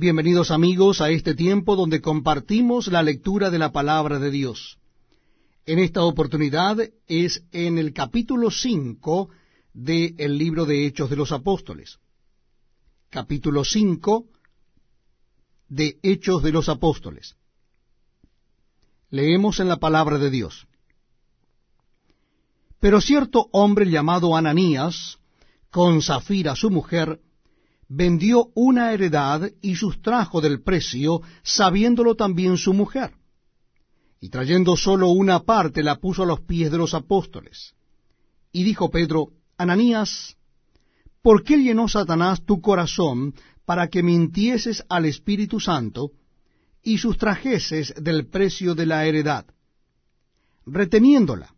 Bienvenidos amigos a este tiempo donde compartimos la lectura de la palabra de Dios. En esta oportunidad es en el capítulo 5 del libro de Hechos de los Apóstoles. Capítulo 5 de Hechos de los Apóstoles. Leemos en la palabra de Dios. Pero cierto hombre llamado Ananías, con Zafira su mujer, vendió una heredad y sustrajo del precio, sabiéndolo también su mujer. Y trayendo sólo una parte la puso a los pies de los apóstoles. Y dijo Pedro, Ananías, ¿por qué llenó Satanás tu corazón para que mintieses al Espíritu Santo y sustrajeses del precio de la heredad? Reteniéndola,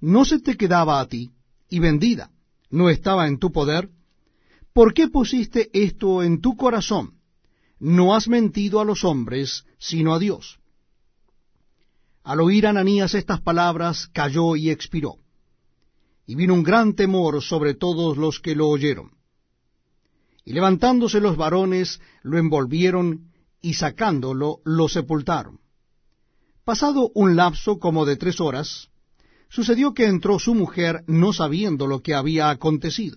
¿no se te quedaba a ti y vendida? ¿No estaba en tu poder? ¿Por qué pusiste esto en tu corazón? No has mentido a los hombres, sino a Dios. Al oír Ananías estas palabras, cayó y expiró. Y vino un gran temor sobre todos los que lo oyeron. Y levantándose los varones, lo envolvieron, y sacándolo, lo sepultaron. Pasado un lapso como de tres horas, sucedió que entró su mujer no sabiendo lo que había acontecido.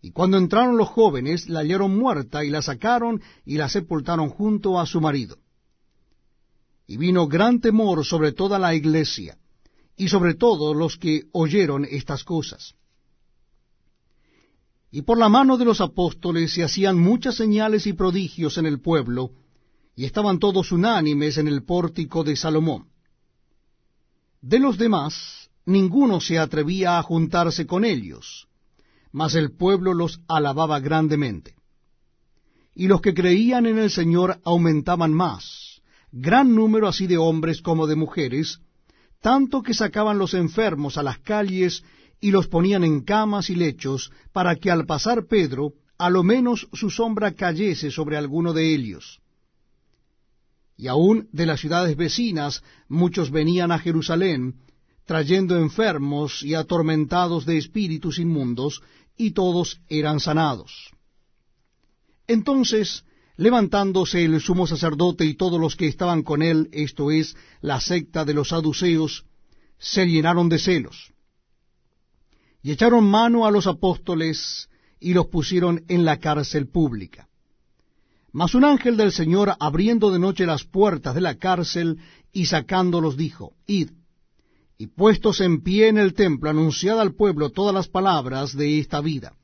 Y cuando entraron los jóvenes, la hallaron muerta y la sacaron y la sepultaron junto a su marido. Y vino gran temor sobre toda la iglesia y sobre todos los que oyeron estas cosas. Y por la mano de los apóstoles se hacían muchas señales y prodigios en el pueblo, y estaban todos unánimes en el pórtico de Salomón. De los demás, ninguno se atrevía a juntarse con ellos, mas el pueblo los alababa grandemente. Y los que creían en el Señor aumentaban más, gran número así de hombres como de mujeres, tanto que sacaban los enfermos a las calles y los ponían en camas y lechos, para que al pasar Pedro, a lo menos su sombra cayese sobre alguno de ellos. Y aun de las ciudades vecinas muchos venían a Jerusalén, trayendo enfermos y atormentados de espíritus inmundos, y todos eran sanados. Entonces, levantándose el sumo sacerdote y todos los que estaban con él, esto es, la secta de los saduceos, se llenaron de celos, y echaron mano a los apóstoles y los pusieron en la cárcel pública. Mas un ángel del Señor, abriendo de noche las puertas de la cárcel y sacándolos, dijo, Id, y puestos en pie en el templo, anunciad al pueblo todas las palabras de esta vida.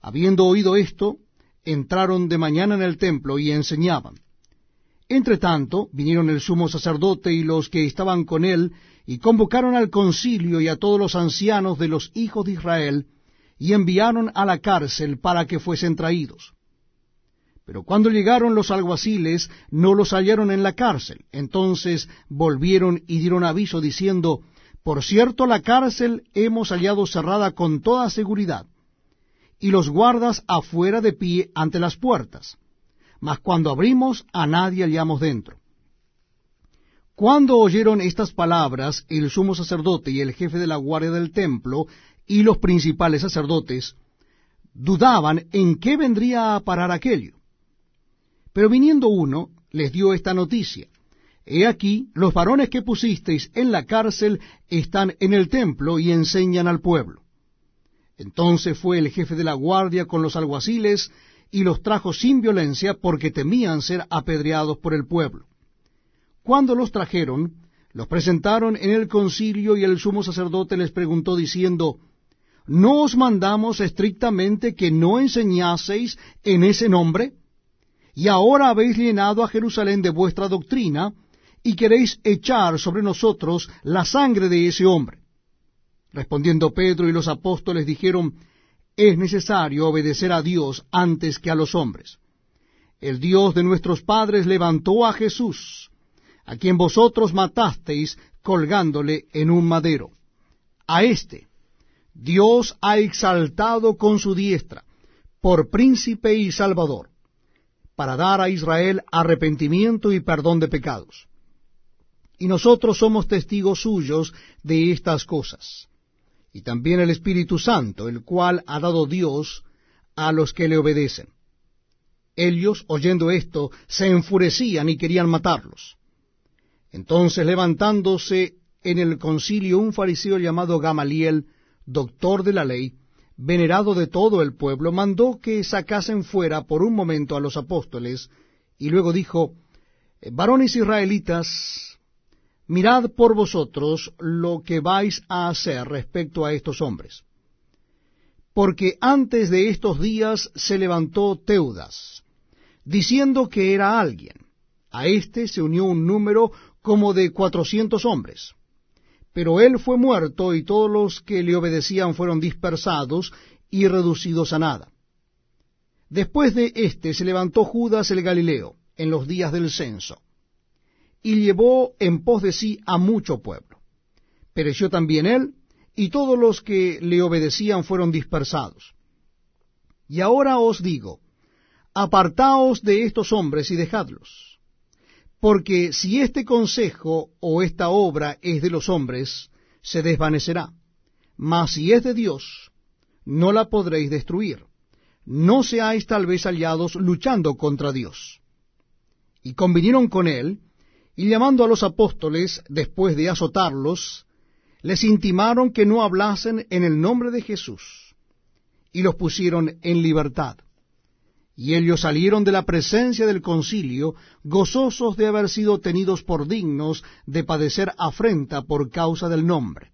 Habiendo oído esto, entraron de mañana en el templo y enseñaban. Entre tanto, vinieron el sumo sacerdote y los que estaban con él, y convocaron al concilio y a todos los ancianos de los hijos de Israel, y enviaron a la cárcel para que fuesen traídos. Pero cuando llegaron los alguaciles, no los hallaron en la cárcel. Entonces volvieron y dieron aviso diciendo, Por cierto, la cárcel hemos hallado cerrada con toda seguridad, y los guardas afuera de pie ante las puertas. Mas cuando abrimos, a nadie hallamos dentro. Cuando oyeron estas palabras, el sumo sacerdote y el jefe de la guardia del templo y los principales sacerdotes dudaban en qué vendría a parar aquello. Pero viniendo uno, les dio esta noticia. He aquí, los varones que pusisteis en la cárcel están en el templo y enseñan al pueblo. Entonces fue el jefe de la guardia con los alguaciles y los trajo sin violencia porque temían ser apedreados por el pueblo. Cuando los trajeron, los presentaron en el concilio y el sumo sacerdote les preguntó diciendo, ¿No os mandamos estrictamente que no enseñaseis en ese nombre? Y ahora habéis llenado a Jerusalén de vuestra doctrina, y queréis echar sobre nosotros la sangre de ese hombre. Respondiendo Pedro y los apóstoles dijeron, es necesario obedecer a Dios antes que a los hombres. El Dios de nuestros padres levantó a Jesús, a quien vosotros matasteis colgándole en un madero. A éste Dios ha exaltado con su diestra, por príncipe y salvador, para dar a Israel arrepentimiento y perdón de pecados. Y nosotros somos testigos suyos de estas cosas. Y también el Espíritu Santo, el cual ha dado Dios a los que le obedecen. Ellos, oyendo esto, se enfurecían y querían matarlos. Entonces, levantándose en el concilio un fariseo llamado Gamaliel, doctor de la ley, venerado de todo el pueblo, mandó que sacasen fuera por un momento a los apóstoles, y luego dijo, Varones israelitas, mirad por vosotros lo que vais a hacer respecto a estos hombres. Porque antes de estos días se levantó Teudas, diciendo que era alguien. A éste se unió un número como de cuatrocientos hombres. Pero él fue muerto y todos los que le obedecían fueron dispersados y reducidos a nada. Después de éste se levantó Judas el Galileo en los días del censo y llevó en pos de sí a mucho pueblo. Pereció también él y todos los que le obedecían fueron dispersados. Y ahora os digo, apartaos de estos hombres y dejadlos porque si este consejo o esta obra es de los hombres, se desvanecerá. Mas si es de Dios, no la podréis destruir. No seáis tal vez aliados luchando contra Dios. Y convinieron con él, y llamando a los apóstoles, después de azotarlos, les intimaron que no hablasen en el nombre de Jesús, y los pusieron en libertad. Y ellos salieron de la presencia del concilio, gozosos de haber sido tenidos por dignos de padecer afrenta por causa del nombre.